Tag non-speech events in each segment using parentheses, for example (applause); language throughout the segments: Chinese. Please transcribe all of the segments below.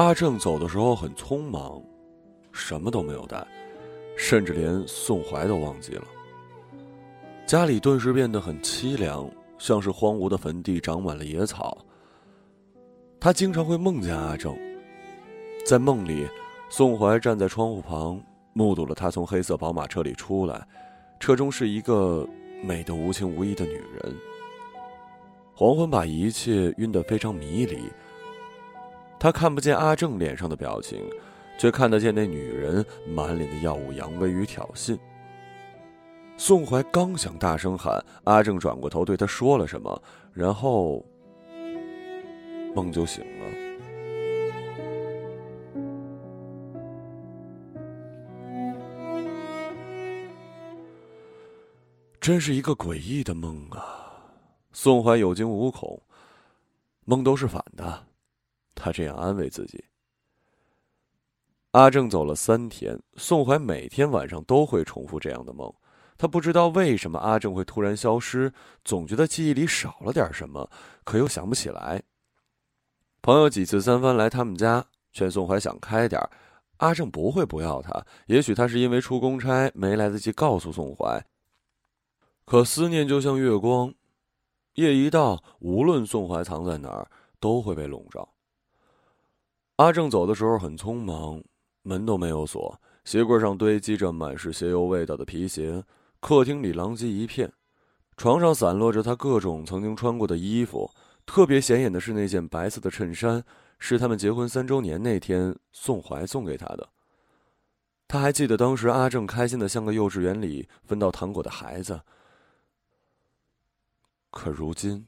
阿正走的时候很匆忙，什么都没有带，甚至连宋怀都忘记了。家里顿时变得很凄凉，像是荒芜的坟地，长满了野草。他经常会梦见阿正，在梦里，宋怀站在窗户旁，目睹了他从黑色宝马车里出来，车中是一个美得无情无义的女人。黄昏把一切晕得非常迷离。他看不见阿正脸上的表情，却看得见那女人满脸的耀武扬威与挑衅。宋怀刚想大声喊，阿正转过头对他说了什么，然后梦就醒了。真是一个诡异的梦啊！宋怀有惊无恐，梦都是反的。他这样安慰自己。阿正走了三天，宋怀每天晚上都会重复这样的梦。他不知道为什么阿正会突然消失，总觉得记忆里少了点什么，可又想不起来。朋友几次三番来他们家，劝宋怀想开点阿正不会不要他。也许他是因为出公差没来得及告诉宋怀。可思念就像月光，夜一到，无论宋怀藏在哪儿，都会被笼罩。阿正走的时候很匆忙，门都没有锁，鞋柜上堆积着满是鞋油味道的皮鞋，客厅里狼藉一片，床上散落着他各种曾经穿过的衣服。特别显眼的是那件白色的衬衫，是他们结婚三周年那天宋怀送给他的。他还记得当时阿正开心的像个幼稚园里分到糖果的孩子，可如今。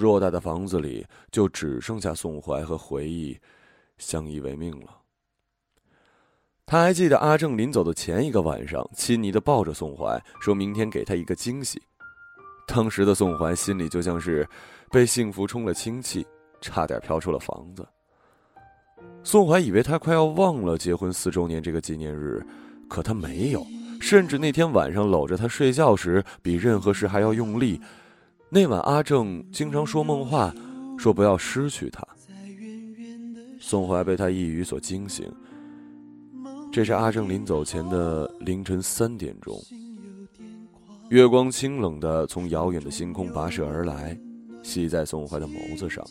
偌大的房子里，就只剩下宋怀和回忆，相依为命了。他还记得阿正临走的前一个晚上，亲昵的抱着宋怀，说明天给他一个惊喜。当时的宋怀心里就像是被幸福充了氢气，差点飘出了房子。宋怀以为他快要忘了结婚四周年这个纪念日，可他没有，甚至那天晚上搂着他睡觉时，比任何事还要用力。那晚，阿正经常说梦话，说不要失去他。宋怀被他一语所惊醒。这是阿正临走前的凌晨三点钟，月光清冷的从遥远的星空跋涉而来，吸在宋怀的眸子上。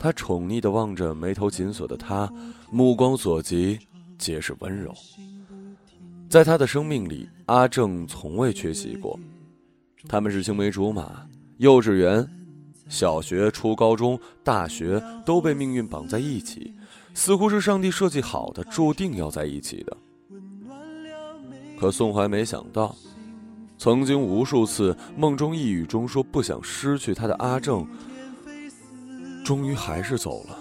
他宠溺的望着眉头紧锁的他，目光所及皆是温柔。在他的生命里，阿正从未缺席过。他们是青梅竹马，幼稚园、小学、初高中、大学都被命运绑在一起，似乎是上帝设计好的，注定要在一起的。可宋怀没想到，曾经无数次梦中呓语中说不想失去他的阿正，终于还是走了。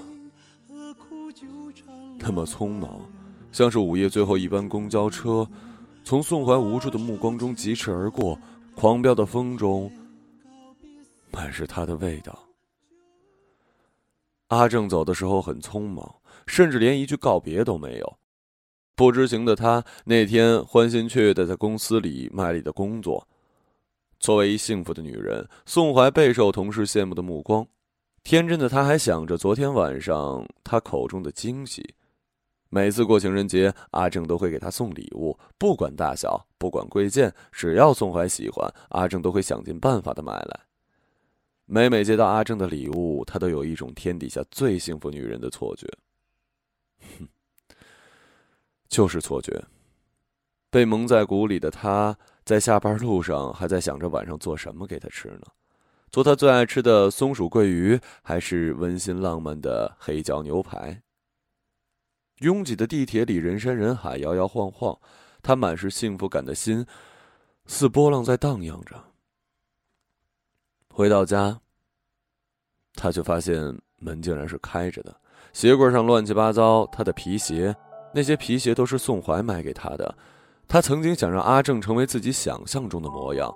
那么匆忙，像是午夜最后一班公交车，从宋怀无助的目光中疾驰而过。狂飙的风中，满是他的味道。阿正走的时候很匆忙，甚至连一句告别都没有。不知情的他那天欢欣雀跃的在公司里卖力的工作。作为一幸福的女人，宋怀备受同事羡慕的目光。天真的他还想着昨天晚上他口中的惊喜。每次过情人节，阿正都会给她送礼物，不管大小，不管贵贱，只要宋怀喜欢，阿正都会想尽办法的买来。每每接到阿正的礼物，他都有一种天底下最幸福女人的错觉。哼，就是错觉。被蒙在鼓里的他，在下班路上还在想着晚上做什么给他吃呢？做他最爱吃的松鼠桂鱼，还是温馨浪漫的黑椒牛排？拥挤的地铁里，人山人海，摇摇晃晃，他满是幸福感的心，似波浪在荡漾着。回到家，他却发现门竟然是开着的，鞋柜上乱七八糟，他的皮鞋，那些皮鞋都是宋怀买给他的。他曾经想让阿正成为自己想象中的模样，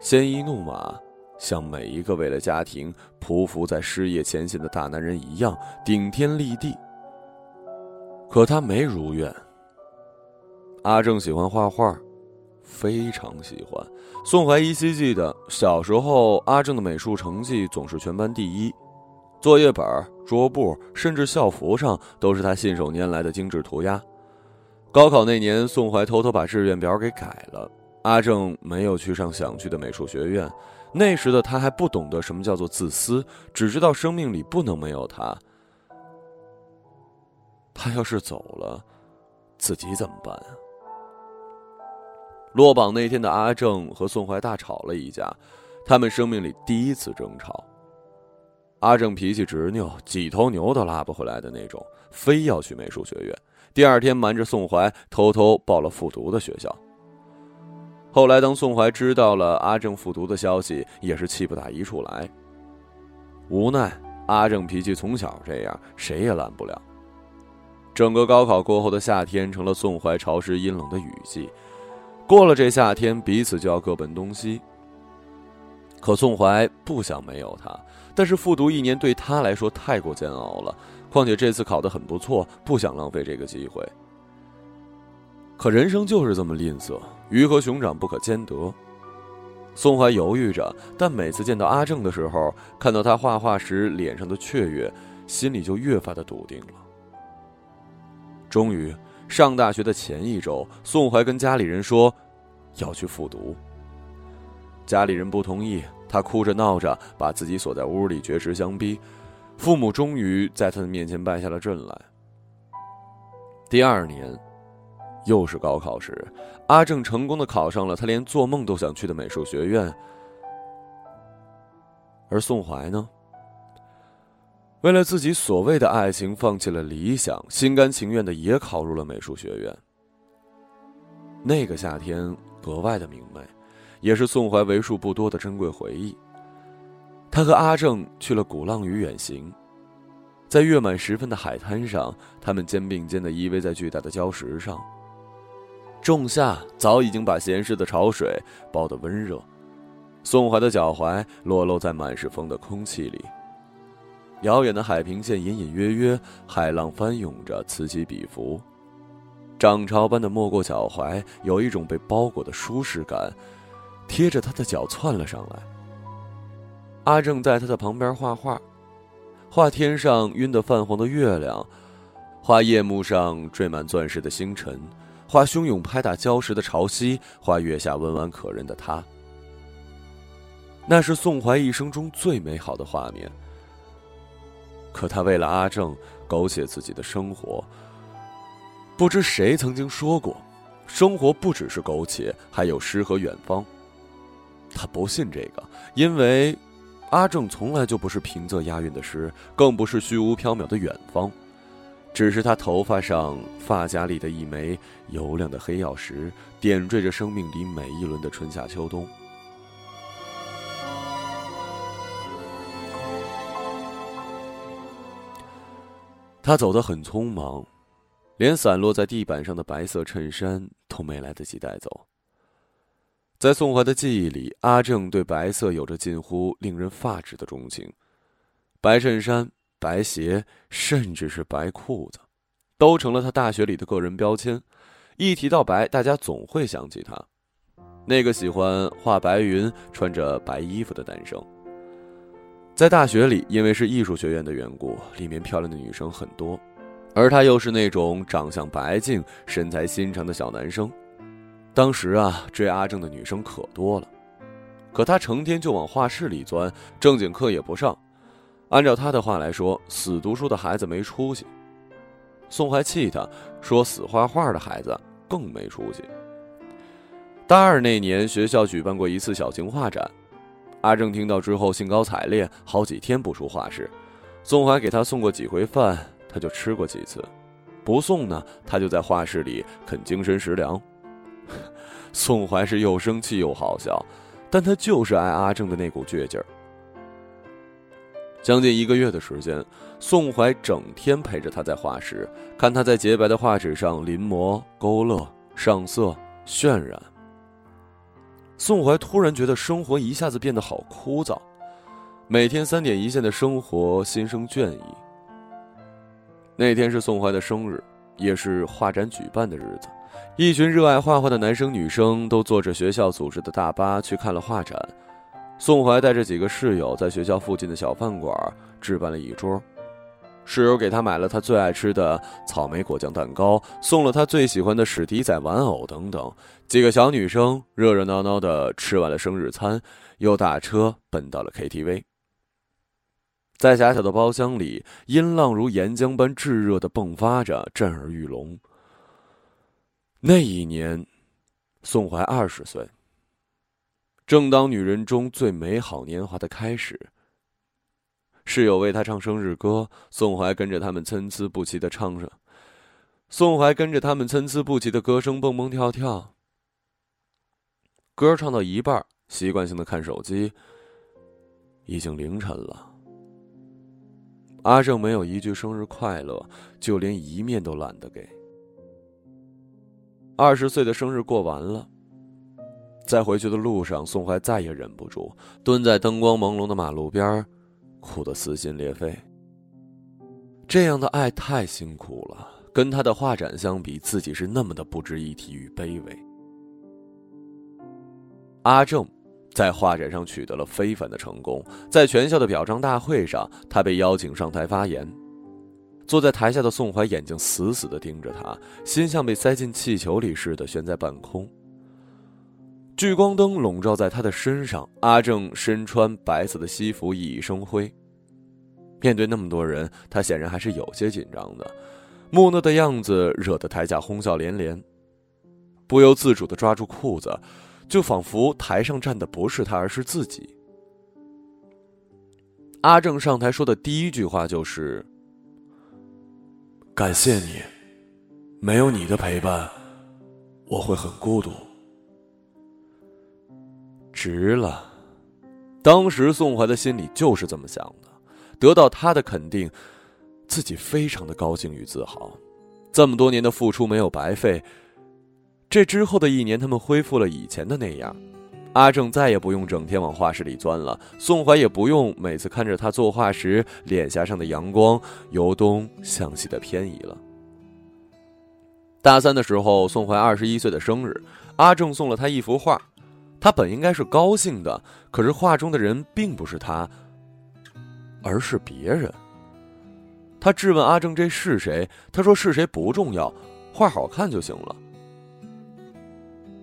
鲜衣怒马，像每一个为了家庭匍匐在事业前线的大男人一样，顶天立地。可他没如愿。阿正喜欢画画，非常喜欢。宋怀依稀记得，小时候阿正的美术成绩总是全班第一。作业本、桌布，甚至校服上都是他信手拈来的精致涂鸦。高考那年，宋怀偷偷把志愿表给改了。阿正没有去上想去的美术学院。那时的他还不懂得什么叫做自私，只知道生命里不能没有他。他要是走了，自己怎么办啊？落榜那天的阿正和宋怀大吵了一架，他们生命里第一次争吵。阿正脾气执拗，几头牛都拉不回来的那种，非要去美术学院。第二天瞒着宋怀偷偷报了复读的学校。后来当宋怀知道了阿正复读的消息，也是气不打一处来。无奈阿正脾气从小这样，谁也拦不了。整个高考过后的夏天，成了宋怀潮湿阴冷的雨季。过了这夏天，彼此就要各奔东西。可宋怀不想没有他，但是复读一年对他来说太过煎熬了。况且这次考得很不错，不想浪费这个机会。可人生就是这么吝啬，鱼和熊掌不可兼得。宋怀犹豫着，但每次见到阿正的时候，看到他画画时脸上的雀跃，心里就越发的笃定了。终于，上大学的前一周，宋怀跟家里人说要去复读。家里人不同意，他哭着闹着把自己锁在屋里，绝食相逼。父母终于在他的面前败下了阵来。第二年，又是高考时，阿正成功的考上了他连做梦都想去的美术学院。而宋怀呢，为了自己所谓的爱情，放弃了理想，心甘情愿的也考入了美术学院。那个夏天格外的明媚，也是宋怀为数不多的珍贵回忆。他和阿正去了鼓浪屿远行，在月满时分的海滩上，他们肩并肩的依偎在巨大的礁石上。仲夏早已经把咸湿的潮水包得温热，宋怀的脚踝裸露在满是风的空气里。遥远的海平线隐隐约约，海浪翻涌着，此起彼伏，涨潮般的没过脚踝，有一种被包裹的舒适感，贴着他的脚窜了上来。阿正在他的旁边画画，画天上晕得泛黄的月亮，画夜幕上缀满钻石的星辰，画汹涌拍打礁石的潮汐，画月下温婉可人的他。那是宋怀一生中最美好的画面。可他为了阿正苟且自己的生活。不知谁曾经说过，生活不只是苟且，还有诗和远方。他不信这个，因为。阿正从来就不是平仄押韵的诗，更不是虚无缥缈的远方，只是他头发上发夹里的一枚油亮的黑曜石，点缀着生命里每一轮的春夏秋冬。他走得很匆忙，连散落在地板上的白色衬衫都没来得及带走。在宋怀的记忆里，阿正对白色有着近乎令人发指的钟情。白衬衫、白鞋，甚至是白裤子，都成了他大学里的个人标签。一提到白，大家总会想起他，那个喜欢画白云、穿着白衣服的男生。在大学里，因为是艺术学院的缘故，里面漂亮的女生很多，而他又是那种长相白净、身材心长的小男生。当时啊，追阿正的女生可多了，可他成天就往画室里钻，正经课也不上。按照他的话来说，死读书的孩子没出息。宋怀气他，说死画画的孩子更没出息。大二那年，学校举办过一次小型画展，阿正听到之后兴高采烈，好几天不出画室。宋怀给他送过几回饭，他就吃过几次；不送呢，他就在画室里啃精神食粮。(laughs) 宋怀是又生气又好笑，但他就是爱阿正的那股倔劲儿。将近一个月的时间，宋怀整天陪着他在画室，看他在洁白的画纸上临摹、勾勒、上色、渲染。宋怀突然觉得生活一下子变得好枯燥，每天三点一线的生活心生倦意。那天是宋怀的生日，也是画展举办的日子。一群热爱画画的男生女生都坐着学校组织的大巴去看了画展，宋怀带着几个室友在学校附近的小饭馆置办了一桌，室友给他买了他最爱吃的草莓果酱蛋糕，送了他最喜欢的史迪仔玩偶等等。几个小女生热热闹闹的吃完了生日餐，又打车奔到了 KTV。在狭小的包厢里，音浪如岩浆般炙热的迸发着，震耳欲聋。那一年，宋怀二十岁。正当女人中最美好年华的开始，室友为他唱生日歌，宋怀跟着他们参差不齐的唱着。宋怀跟着他们参差不齐的歌声蹦蹦跳跳。歌唱到一半，习惯性的看手机。已经凌晨了。阿正没有一句生日快乐，就连一面都懒得给。二十岁的生日过完了。在回去的路上，宋怀再也忍不住，蹲在灯光朦胧的马路边，哭得撕心裂肺。这样的爱太辛苦了，跟他的画展相比，自己是那么的不值一提与卑微。阿正在画展上取得了非凡的成功，在全校的表彰大会上，他被邀请上台发言。坐在台下的宋怀眼睛死死的盯着他，心像被塞进气球里似的悬在半空。聚光灯笼罩在他的身上，阿正身穿白色的西服，熠熠生辉。面对那么多人，他显然还是有些紧张的，木讷的样子惹得台下哄笑连连，不由自主的抓住裤子，就仿佛台上站的不是他，而是自己。阿正上台说的第一句话就是：“感谢你，没有你的陪伴，我会很孤独。”值了，当时宋怀的心里就是这么想的，得到他的肯定，自己非常的高兴与自豪，这么多年的付出没有白费。这之后的一年，他们恢复了以前的那样，阿正再也不用整天往画室里钻了，宋怀也不用每次看着他作画时脸颊上的阳光由东向西的偏移了。大三的时候，宋怀二十一岁的生日，阿正送了他一幅画。他本应该是高兴的，可是画中的人并不是他，而是别人。他质问阿正这是谁？他说是谁不重要，画好看就行了。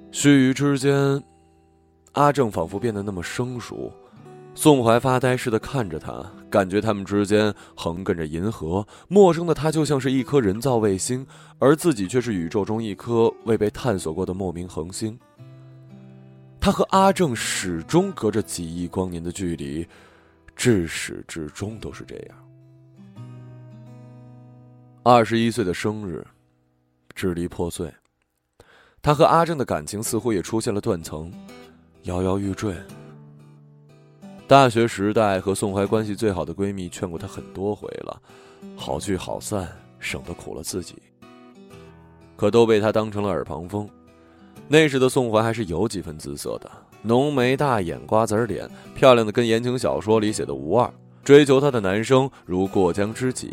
须臾之间，阿正仿佛变得那么生疏。宋怀发呆似的看着他，感觉他们之间横亘着银河。陌生的他就像是一颗人造卫星，而自己却是宇宙中一颗未被探索过的莫名恒星。他和阿正始终隔着几亿光年的距离，至始至终都是这样。二十一岁的生日，支离破碎。他和阿正的感情似乎也出现了断层，摇摇欲坠。大学时代和宋怀关系最好的闺蜜劝过他很多回了，好聚好散，省得苦了自己。可都被他当成了耳旁风。那时的宋怀还是有几分姿色的，浓眉大眼、瓜子脸，漂亮的跟言情小说里写的无二。追求她的男生如过江之鲫，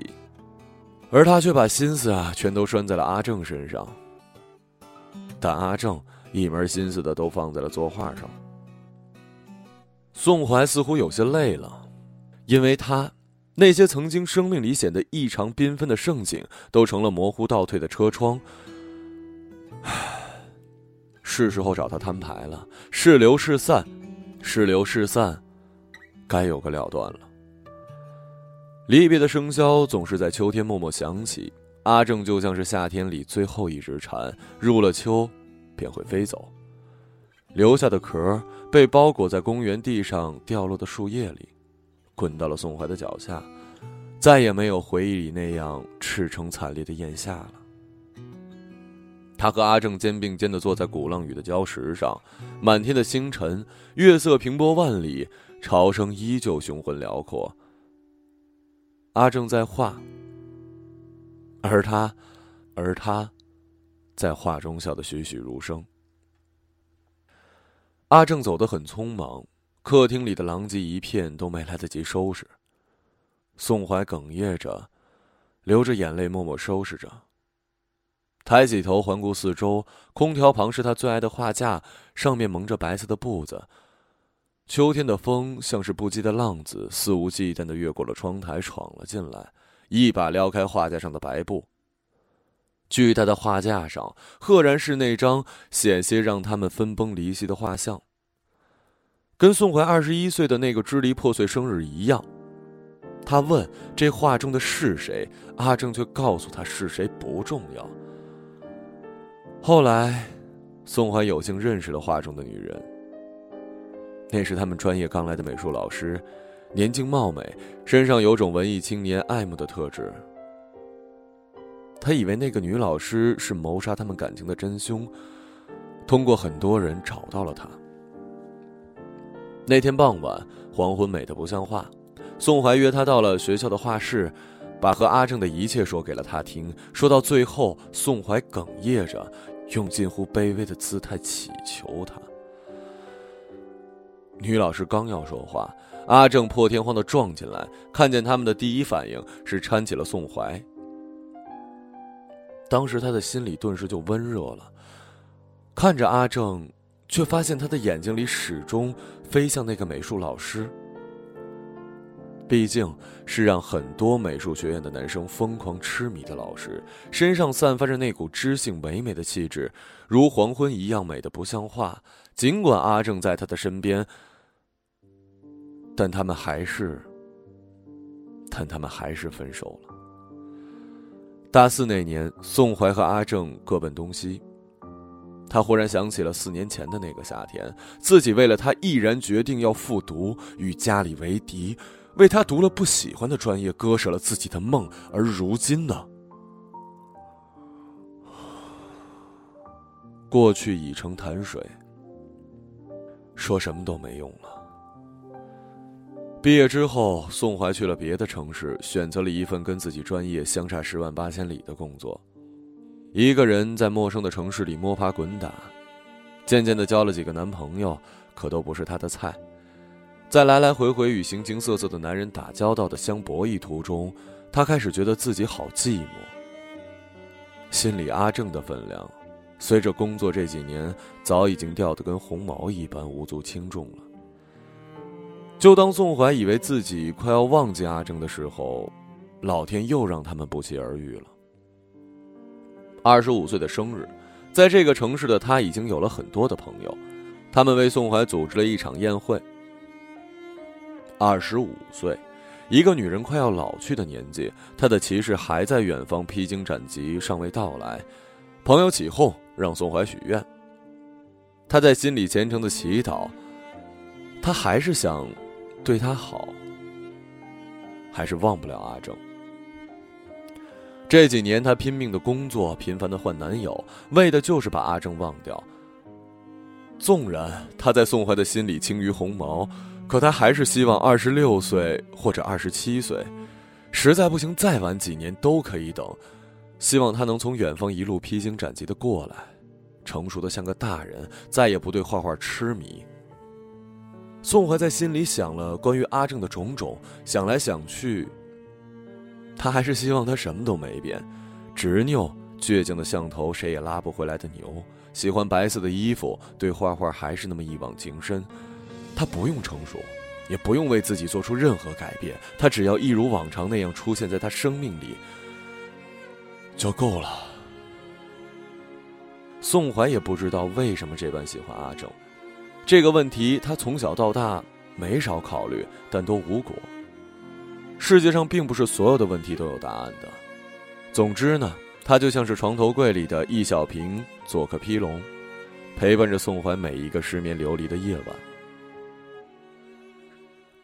而她却把心思啊全都拴在了阿正身上。但阿正一门心思的都放在了作画上。宋怀似乎有些累了，因为他那些曾经生命里显得异常缤纷的盛景，都成了模糊倒退的车窗。唉。是时候找他摊牌了，是留是散，是留是散，该有个了断了。离别的笙箫总是在秋天默默响起，阿正就像是夏天里最后一只蝉，入了秋，便会飞走，留下的壳被包裹在公园地上掉落的树叶里，滚到了宋怀的脚下，再也没有回忆里那样赤诚惨烈的炎夏了。他和阿正肩并肩的坐在鼓浪屿的礁石上，满天的星辰，月色平波万里，潮声依旧雄浑辽阔。阿正在画，而他，而他，在画中笑得栩栩如生。阿正走得很匆忙，客厅里的狼藉一片都没来得及收拾。宋怀哽咽着，流着眼泪默默收拾着。抬起头，环顾四周，空调旁是他最爱的画架，上面蒙着白色的布子。秋天的风像是不羁的浪子，肆无忌惮的越过了窗台，闯了进来，一把撩开画架上的白布。巨大的画架上，赫然是那张险些让他们分崩离析的画像，跟宋怀二十一岁的那个支离破碎生日一样。他问这画中的是谁，阿正却告诉他是谁不重要。后来，宋怀有幸认识了画中的女人。那是他们专业刚来的美术老师，年轻貌美，身上有种文艺青年爱慕的特质。他以为那个女老师是谋杀他们感情的真凶，通过很多人找到了她。那天傍晚，黄昏美得不像话，宋怀约她到了学校的画室，把和阿正的一切说给了他听。说到最后，宋怀哽咽着，用近乎卑微的姿态祈求他。女老师刚要说话，阿正破天荒的撞进来，看见他们的第一反应是搀起了宋怀。当时他的心里顿时就温热了，看着阿正，却发现他的眼睛里始终飞向那个美术老师。毕竟是让很多美术学院的男生疯狂痴迷的老师，身上散发着那股知性唯美的气质，如黄昏一样美的不像话。尽管阿正在他的身边。但他们还是，但他们还是分手了。大四那年，宋怀和阿正各奔东西。他忽然想起了四年前的那个夏天，自己为了他毅然决定要复读，与家里为敌，为他读了不喜欢的专业，割舍了自己的梦。而如今呢？过去已成潭水，说什么都没用了。毕业之后，宋怀去了别的城市，选择了一份跟自己专业相差十万八千里的工作。一个人在陌生的城市里摸爬滚打，渐渐的交了几个男朋友，可都不是他的菜。在来来回回与形形色色的男人打交道的相博弈途中，他开始觉得自己好寂寞。心里阿正的分量，随着工作这几年，早已经掉得跟红毛一般，无足轻重了。就当宋怀以为自己快要忘记阿正的时候，老天又让他们不期而遇了。二十五岁的生日，在这个城市的他已经有了很多的朋友，他们为宋怀组织了一场宴会。二十五岁，一个女人快要老去的年纪，她的骑士还在远方披荆斩棘，尚未到来。朋友起哄让宋怀许愿，他在心里虔诚的祈祷，他还是想。对他好，还是忘不了阿正。这几年，他拼命的工作，频繁的换男友，为的就是把阿正忘掉。纵然他在宋怀的心里轻于鸿毛，可他还是希望二十六岁或者二十七岁，实在不行再晚几年都可以等。希望他能从远方一路披荆斩棘的过来，成熟的像个大人，再也不对画画痴迷。宋怀在心里想了关于阿正的种种，想来想去，他还是希望他什么都没变，执拗、倔强的像头谁也拉不回来的牛，喜欢白色的衣服，对画画还是那么一往情深。他不用成熟，也不用为自己做出任何改变，他只要一如往常那样出现在他生命里就够了。宋怀也不知道为什么这般喜欢阿正。这个问题，他从小到大没少考虑，但都无果。世界上并不是所有的问题都有答案的。总之呢，他就像是床头柜里的一小瓶佐克披龙，陪伴着宋怀每一个失眠流离的夜晚。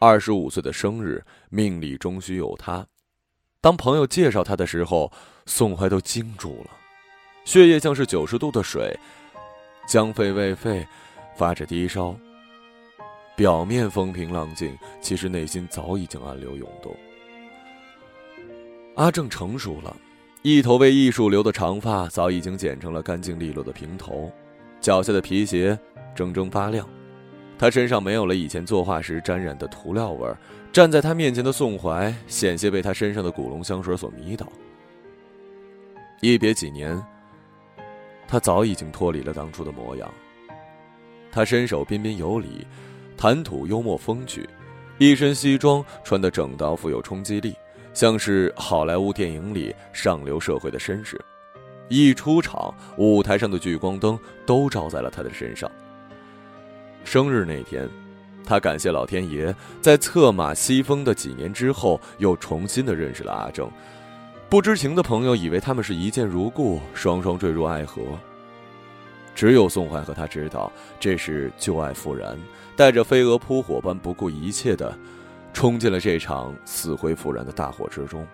二十五岁的生日，命里终须有他。当朋友介绍他的时候，宋怀都惊住了，血液像是九十度的水，将沸未沸。发着低烧，表面风平浪静，其实内心早已经暗流涌动。阿正成熟了，一头为艺术留的长发早已经剪成了干净利落的平头，脚下的皮鞋铮铮发亮。他身上没有了以前作画时沾染的涂料味儿。站在他面前的宋怀险些被他身上的古龙香水所迷倒。一别几年，他早已经脱离了当初的模样。他身手彬彬有礼，谈吐幽默风趣，一身西装穿得整到富有冲击力，像是好莱坞电影里上流社会的绅士。一出场，舞台上的聚光灯都照在了他的身上。生日那天，他感谢老天爷，在策马西风的几年之后，又重新的认识了阿正。不知情的朋友以为他们是一见如故，双双坠入爱河。只有宋怀和他知道，这是旧爱复燃，带着飞蛾扑火般不顾一切的，冲进了这场死灰复燃的大火之中。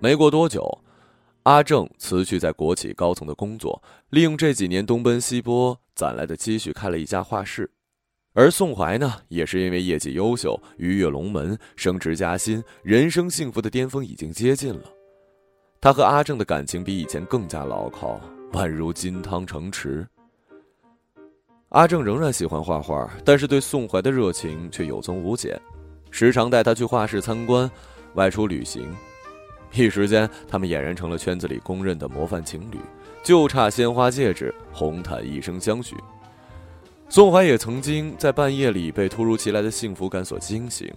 没过多久，阿正辞去在国企高层的工作，利用这几年东奔西波攒来的积蓄开了一家画室。而宋怀呢，也是因为业绩优秀，鱼跃龙门，升职加薪，人生幸福的巅峰已经接近了。他和阿正的感情比以前更加牢靠，宛如金汤城池。阿正仍然喜欢画画，但是对宋怀的热情却有增无减，时常带他去画室参观，外出旅行。一时间，他们俨然成了圈子里公认的模范情侣，就差鲜花戒指，红毯一生相许。宋怀也曾经在半夜里被突如其来的幸福感所惊醒，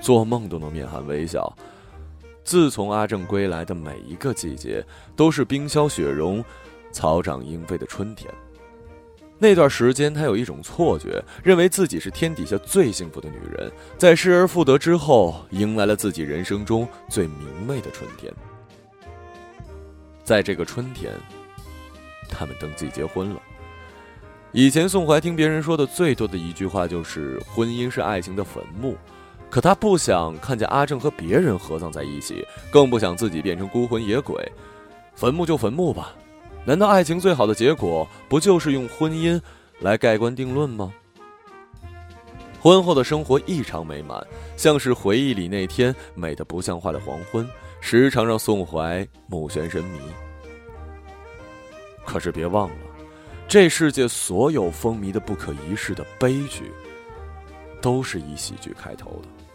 做梦都能面含微笑。自从阿正归来的每一个季节，都是冰消雪融、草长莺飞的春天。那段时间，他有一种错觉，认为自己是天底下最幸福的女人，在失而复得之后，迎来了自己人生中最明媚的春天。在这个春天，他们登记结婚了。以前宋怀听别人说的最多的一句话就是“婚姻是爱情的坟墓”，可他不想看见阿正和别人合葬在一起，更不想自己变成孤魂野鬼。坟墓就坟墓吧。难道爱情最好的结果不就是用婚姻来盖棺定论吗？婚后的生活异常美满，像是回忆里那天美得不像话的黄昏，时常让宋怀目眩神迷。可是别忘了，这世界所有风靡的不可一世的悲剧，都是以喜剧开头的。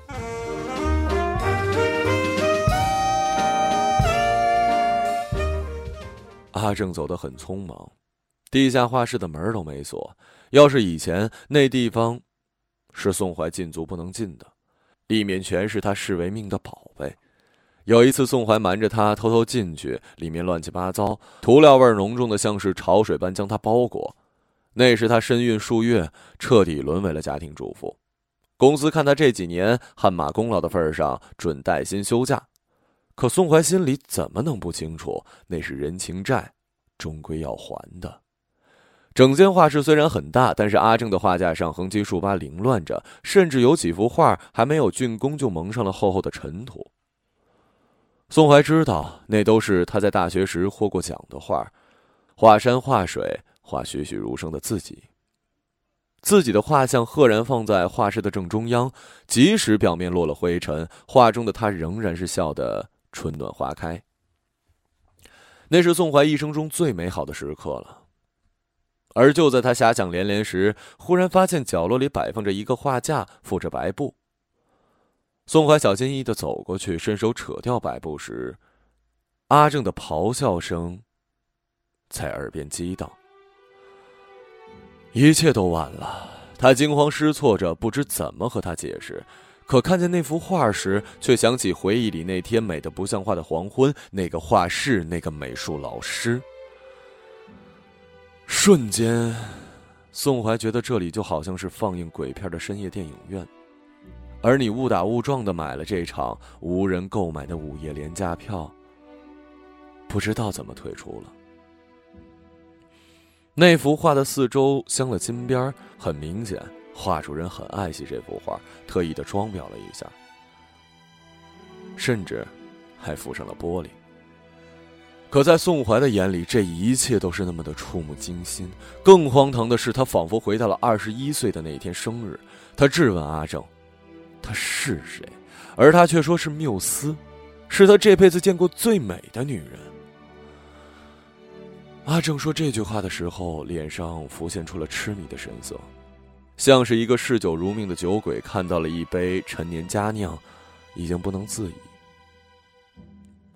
阿正走得很匆忙，地下画室的门都没锁。要是以前那地方，是宋怀禁足不能进的，里面全是他视为命的宝贝。有一次，宋怀瞒着他偷偷进去，里面乱七八糟，涂料味浓重的，像是潮水般将他包裹。那时他身孕数月，彻底沦为了家庭主妇。公司看他这几年汗马功劳的份上，准带薪休假。可宋怀心里怎么能不清楚，那是人情债，终归要还的。整间画室虽然很大，但是阿正的画架上横七竖八凌乱着，甚至有几幅画还没有竣工就蒙上了厚厚的尘土。宋怀知道，那都是他在大学时获过奖的画，画山画水，画栩栩如生的自己。自己的画像赫然放在画室的正中央，即使表面落了灰尘，画中的他仍然是笑得。春暖花开，那是宋怀一生中最美好的时刻了。而就在他遐想连连时，忽然发现角落里摆放着一个画架，覆着白布。宋怀小心翼翼的走过去，伸手扯掉白布时，阿正的咆哮声在耳边激荡。一切都晚了，他惊慌失措着，不知怎么和他解释。可看见那幅画时，却想起回忆里那天美得不像话的黄昏，那个画室，那个美术老师。瞬间，宋怀觉得这里就好像是放映鬼片的深夜电影院，而你误打误撞的买了这场无人购买的午夜廉价票，不知道怎么退出了。那幅画的四周镶了金边，很明显。画主人很爱惜这幅画，特意的装裱了一下，甚至还附上了玻璃。可在宋怀的眼里，这一切都是那么的触目惊心。更荒唐的是，他仿佛回到了二十一岁的那天生日。他质问阿正：“她是谁？”而他却说是缪斯，是他这辈子见过最美的女人。阿正说这句话的时候，脸上浮现出了痴迷的神色。像是一个嗜酒如命的酒鬼，看到了一杯陈年佳酿，已经不能自已。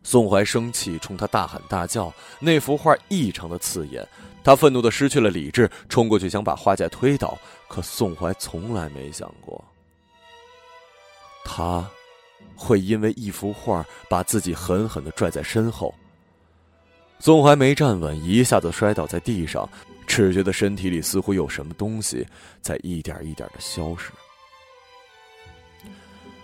宋怀生气，冲他大喊大叫。那幅画异常的刺眼，他愤怒的失去了理智，冲过去想把画架推倒。可宋怀从来没想过，他会因为一幅画把自己狠狠的拽在身后。宋怀没站稳，一下子摔倒在地上，只觉得身体里似乎有什么东西在一点一点的消失。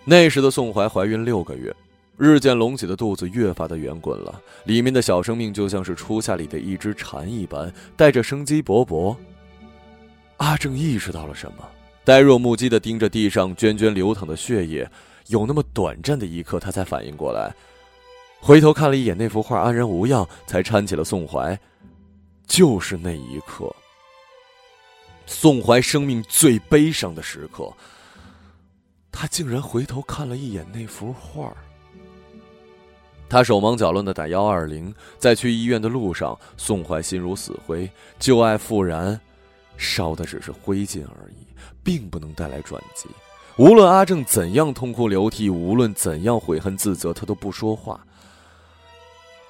那时的宋怀怀孕六个月，日渐隆起的肚子越发的圆滚了，里面的小生命就像是初夏里的一只蝉一般，带着生机勃勃。阿正意识到了什么，呆若木鸡的盯着地上涓涓流淌的血液，有那么短暂的一刻，他才反应过来。回头看了一眼那幅画，安然无恙，才搀起了宋怀。就是那一刻，宋怀生命最悲伤的时刻，他竟然回头看了一眼那幅画。他手忙脚乱的打幺二零，在去医院的路上，宋怀心如死灰，旧爱复燃，烧的只是灰烬而已，并不能带来转机。无论阿正怎样痛哭流涕，无论怎样悔恨自责，他都不说话。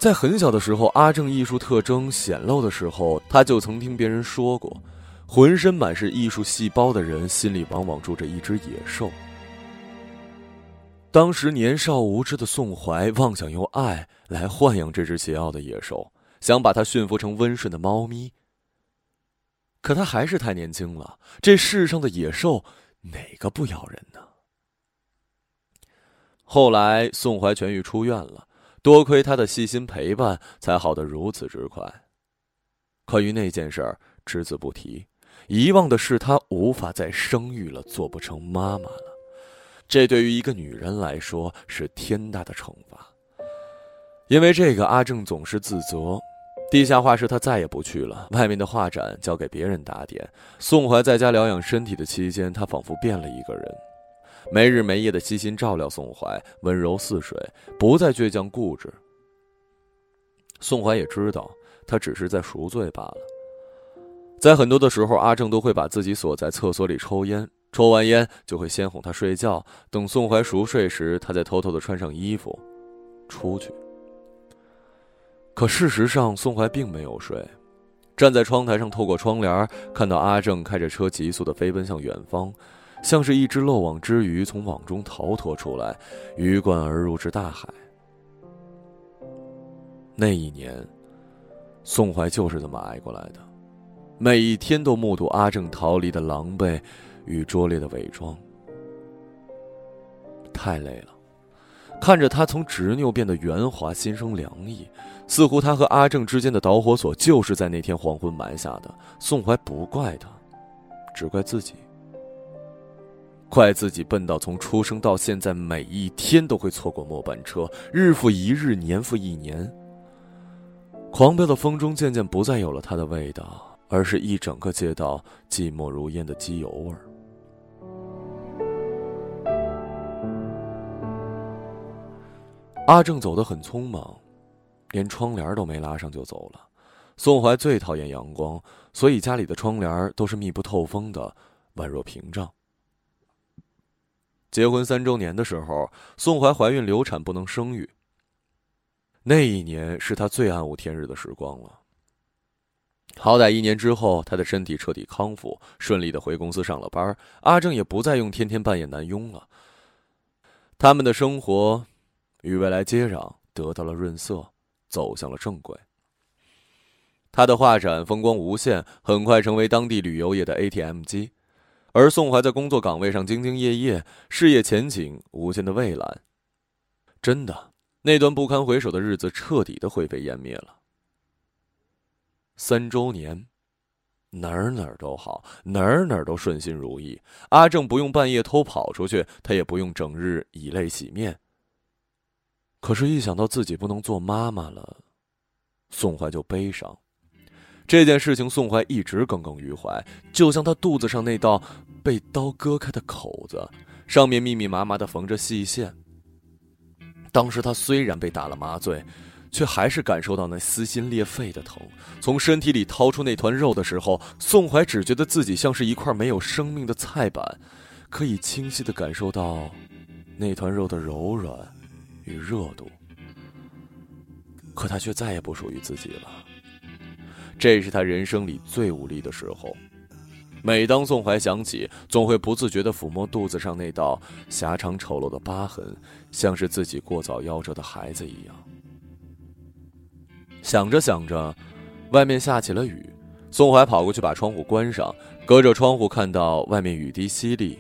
在很小的时候，阿正艺术特征显露的时候，他就曾听别人说过，浑身满是艺术细胞的人，心里往往住着一只野兽。当时年少无知的宋怀，妄想用爱来豢养这只桀骜的野兽，想把它驯服成温顺的猫咪。可他还是太年轻了，这世上的野兽哪个不咬人呢？后来，宋怀痊愈出院了。多亏他的细心陪伴，才好得如此之快。关于那件事儿，只字不提。遗忘的是他无法再生育了，做不成妈妈了。这对于一个女人来说是天大的惩罚。因为这个，阿正总是自责。地下画室他再也不去了，外面的画展交给别人打点。宋怀在家疗养身体的期间，他仿佛变了一个人。没日没夜的悉心照料宋怀，温柔似水，不再倔强固执。宋怀也知道，他只是在赎罪罢了。在很多的时候，阿正都会把自己锁在厕所里抽烟，抽完烟就会先哄他睡觉，等宋怀熟睡时，他再偷偷的穿上衣服，出去。可事实上，宋怀并没有睡，站在窗台上，透过窗帘看到阿正开着车急速的飞奔向远方。像是一只漏网之鱼从网中逃脱出来，鱼贯而入至大海。那一年，宋怀就是这么挨过来的，每一天都目睹阿正逃离的狼狈与拙劣的伪装。太累了，看着他从执拗变得圆滑，心生凉意。似乎他和阿正之间的导火索就是在那天黄昏埋下的。宋怀不怪他，只怪自己。怪自己笨到从出生到现在，每一天都会错过末班车，日复一日，年复一年。狂飙的风中渐渐不再有了它的味道，而是一整个街道寂寞如烟的机油味儿。阿正走得很匆忙，连窗帘都没拉上就走了。宋怀最讨厌阳光，所以家里的窗帘都是密不透风的，宛若屏障。结婚三周年的时候，宋怀怀孕流产不能生育。那一年是她最暗无天日的时光了。好歹一年之后，她的身体彻底康复，顺利的回公司上了班。阿正也不再用天天扮演男佣了。他们的生活与未来接壤，得到了润色，走向了正轨。他的画展风光无限，很快成为当地旅游业的 ATM 机。而宋怀在工作岗位上兢兢业业，事业前景无限的蔚蓝。真的，那段不堪回首的日子彻底的灰飞烟灭了。三周年，哪儿哪儿都好，哪儿哪儿都顺心如意。阿正不用半夜偷跑出去，他也不用整日以泪洗面。可是，一想到自己不能做妈妈了，宋怀就悲伤。这件事情，宋怀一直耿耿于怀，就像他肚子上那道被刀割开的口子，上面密密麻麻的缝着细线。当时他虽然被打了麻醉，却还是感受到那撕心裂肺的疼。从身体里掏出那团肉的时候，宋怀只觉得自己像是一块没有生命的菜板，可以清晰的感受到那团肉的柔软与热度。可他却再也不属于自己了。这是他人生里最无力的时候。每当宋怀想起，总会不自觉地抚摸肚子上那道狭长丑陋的疤痕，像是自己过早夭折的孩子一样。想着想着，外面下起了雨，宋怀跑过去把窗户关上，隔着窗户看到外面雨滴淅沥，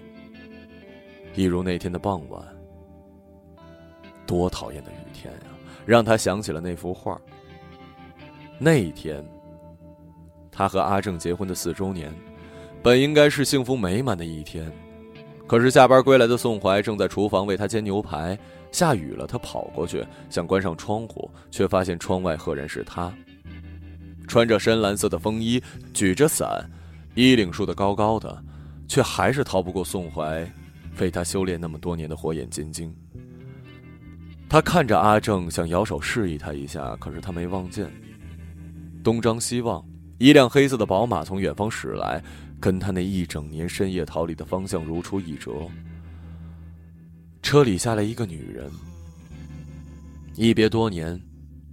一如那天的傍晚。多讨厌的雨天呀，让他想起了那幅画。那一天，他和阿正结婚的四周年。本应该是幸福美满的一天，可是下班归来的宋怀正在厨房为他煎牛排。下雨了，他跑过去想关上窗户，却发现窗外赫然是他，穿着深蓝色的风衣，举着伞，衣领竖得高高的，却还是逃不过宋怀为他修炼那么多年的火眼金睛。他看着阿正，想摇手示意他一下，可是他没望见。东张西望，一辆黑色的宝马从远方驶来。跟他那一整年深夜逃离的方向如出一辙。车里下来一个女人，一别多年，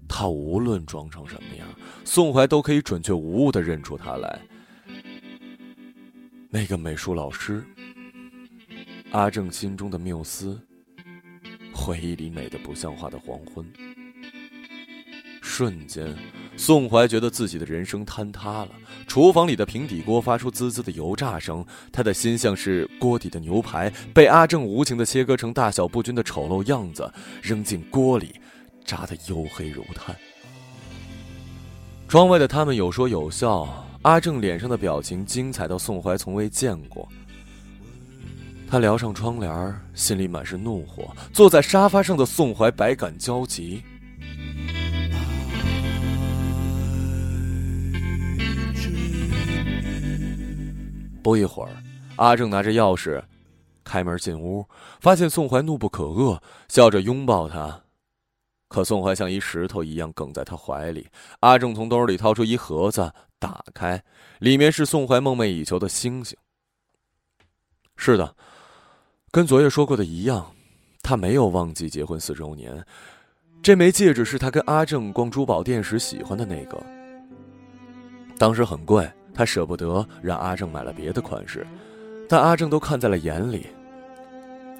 他无论装成什么样，宋怀都可以准确无误的认出她来。那个美术老师，阿正心中的缪斯，回忆里美的不像话的黄昏。瞬间。宋怀觉得自己的人生坍塌了。厨房里的平底锅发出滋滋的油炸声，他的心像是锅底的牛排，被阿正无情的切割成大小不均的丑陋样子，扔进锅里，炸得黝黑如炭。窗外的他们有说有笑，阿正脸上的表情精彩到宋怀从未见过。他撩上窗帘，心里满是怒火。坐在沙发上的宋怀百感交集。不一会儿，阿正拿着钥匙开门进屋，发现宋怀怒不可遏，笑着拥抱他。可宋怀像一石头一样梗在他怀里。阿正从兜里掏出一盒子，打开，里面是宋怀梦寐以求的星星。是的，跟昨夜说过的一样，他没有忘记结婚四周年。这枚戒指是他跟阿正逛珠宝店时喜欢的那个，当时很贵。他舍不得让阿正买了别的款式，但阿正都看在了眼里。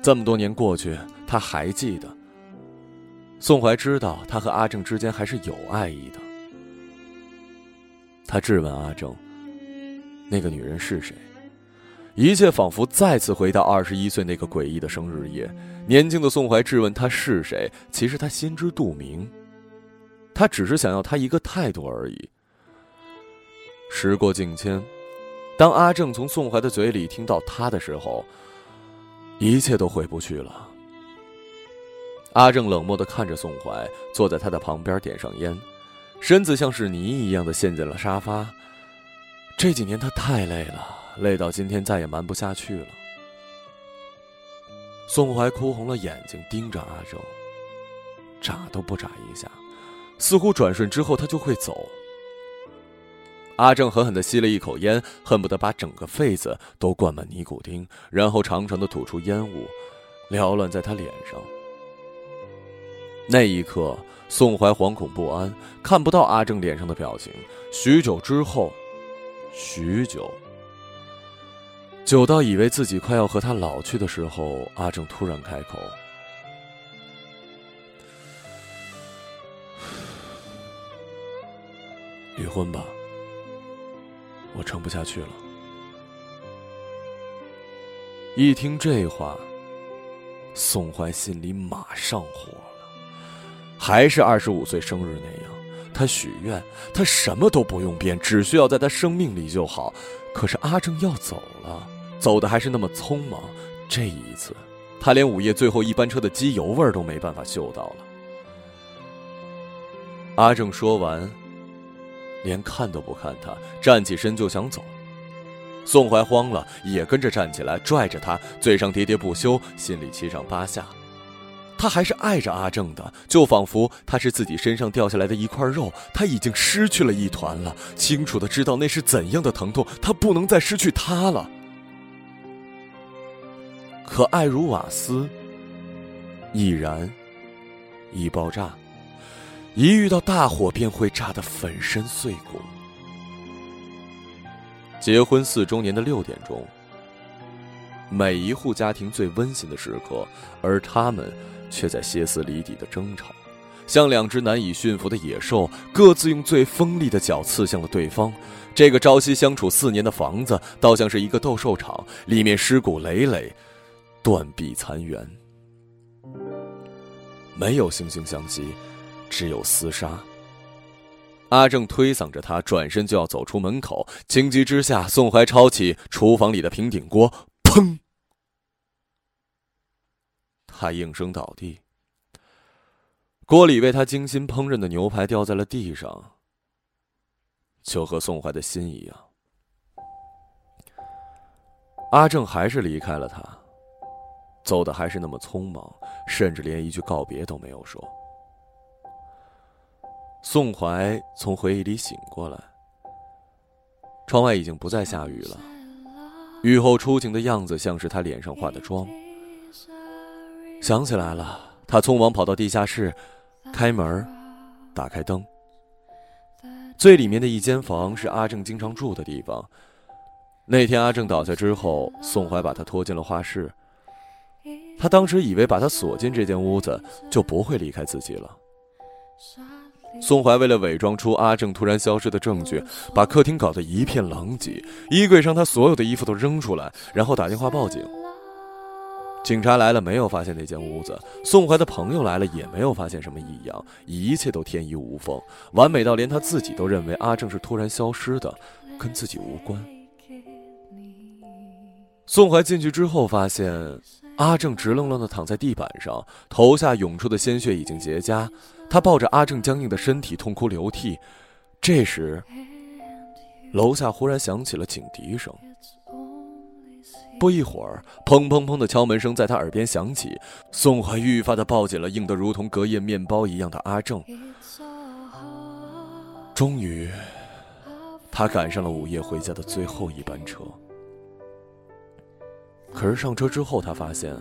这么多年过去，他还记得。宋怀知道他和阿正之间还是有爱意的。他质问阿正：“那个女人是谁？”一切仿佛再次回到二十一岁那个诡异的生日夜。年轻的宋怀质问他是谁，其实他心知肚明，他只是想要他一个态度而已。时过境迁，当阿正从宋怀的嘴里听到他的时候，一切都回不去了。阿正冷漠的看着宋怀，坐在他的旁边，点上烟，身子像是泥一样的陷进了沙发。这几年他太累了，累到今天再也瞒不下去了。宋怀哭红了眼睛，盯着阿正，眨都不眨一下，似乎转瞬之后他就会走。阿正狠狠地吸了一口烟，恨不得把整个肺子都灌满尼古丁，然后长长的吐出烟雾，缭乱在他脸上。那一刻，宋怀惶恐不安，看不到阿正脸上的表情。许久之后，许久，久到以为自己快要和他老去的时候，阿正突然开口：“ (sighs) 离婚吧。”我撑不下去了。一听这话，宋怀心里马上火了。还是二十五岁生日那样，他许愿，他什么都不用变，只需要在他生命里就好。可是阿正要走了，走的还是那么匆忙。这一次，他连午夜最后一班车的机油味都没办法嗅到了。阿正说完。连看都不看他，站起身就想走。宋怀慌了，也跟着站起来，拽着他，嘴上喋喋不休，心里七上八下。他还是爱着阿正的，就仿佛他是自己身上掉下来的一块肉，他已经失去了一团了，清楚的知道那是怎样的疼痛，他不能再失去他了。可爱如瓦斯，易燃，易爆炸。一遇到大火便会炸得粉身碎骨。结婚四周年的六点钟，每一户家庭最温馨的时刻，而他们却在歇斯底里的争吵，像两只难以驯服的野兽，各自用最锋利的角刺向了对方。这个朝夕相处四年的房子，倒像是一个斗兽场，里面尸骨累累，断壁残垣，没有惺惺相惜，只有厮杀。阿正推搡着他，转身就要走出门口。情急之下，宋怀抄起厨房里的平底锅，砰！他应声倒地。锅里为他精心烹饪的牛排掉在了地上，就和宋怀的心一样。阿正还是离开了他，走的还是那么匆忙，甚至连一句告别都没有说。宋怀从回忆里醒过来，窗外已经不再下雨了，雨后初晴的样子像是他脸上化的妆。想起来了，他匆忙跑到地下室，开门，打开灯。最里面的一间房是阿正经常住的地方。那天阿正倒下之后，宋怀把他拖进了画室。他当时以为把他锁进这间屋子，就不会离开自己了。宋怀为了伪装出阿正突然消失的证据，把客厅搞得一片狼藉，衣柜上他所有的衣服都扔出来，然后打电话报警。警察来了，没有发现那间屋子；宋怀的朋友来了，也没有发现什么异样，一切都天衣无缝，完美到连他自己都认为阿正是突然消失的，跟自己无关。宋怀进去之后，发现阿正直愣愣地躺在地板上，头下涌出的鲜血已经结痂。他抱着阿正僵硬的身体痛哭流涕，这时，楼下忽然响起了警笛声。不一会儿，砰砰砰的敲门声在他耳边响起。宋怀愈发的抱紧了硬得如同隔夜面包一样的阿正。终于，他赶上了午夜回家的最后一班车。可是上车之后，他发现，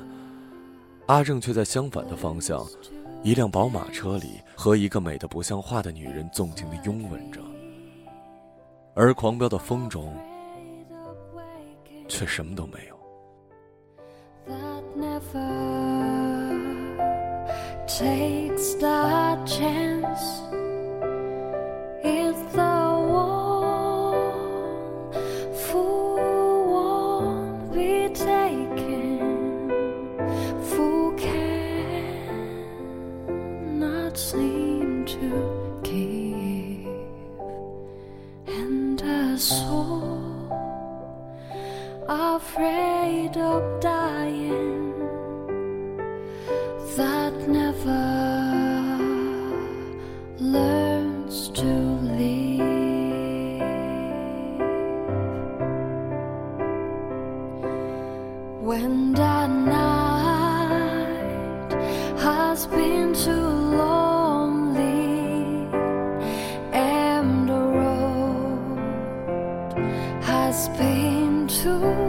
阿正却在相反的方向。一辆宝马车里，和一个美的不像话的女人纵情地拥吻着，而狂飙的风中，却什么都没有。afraid to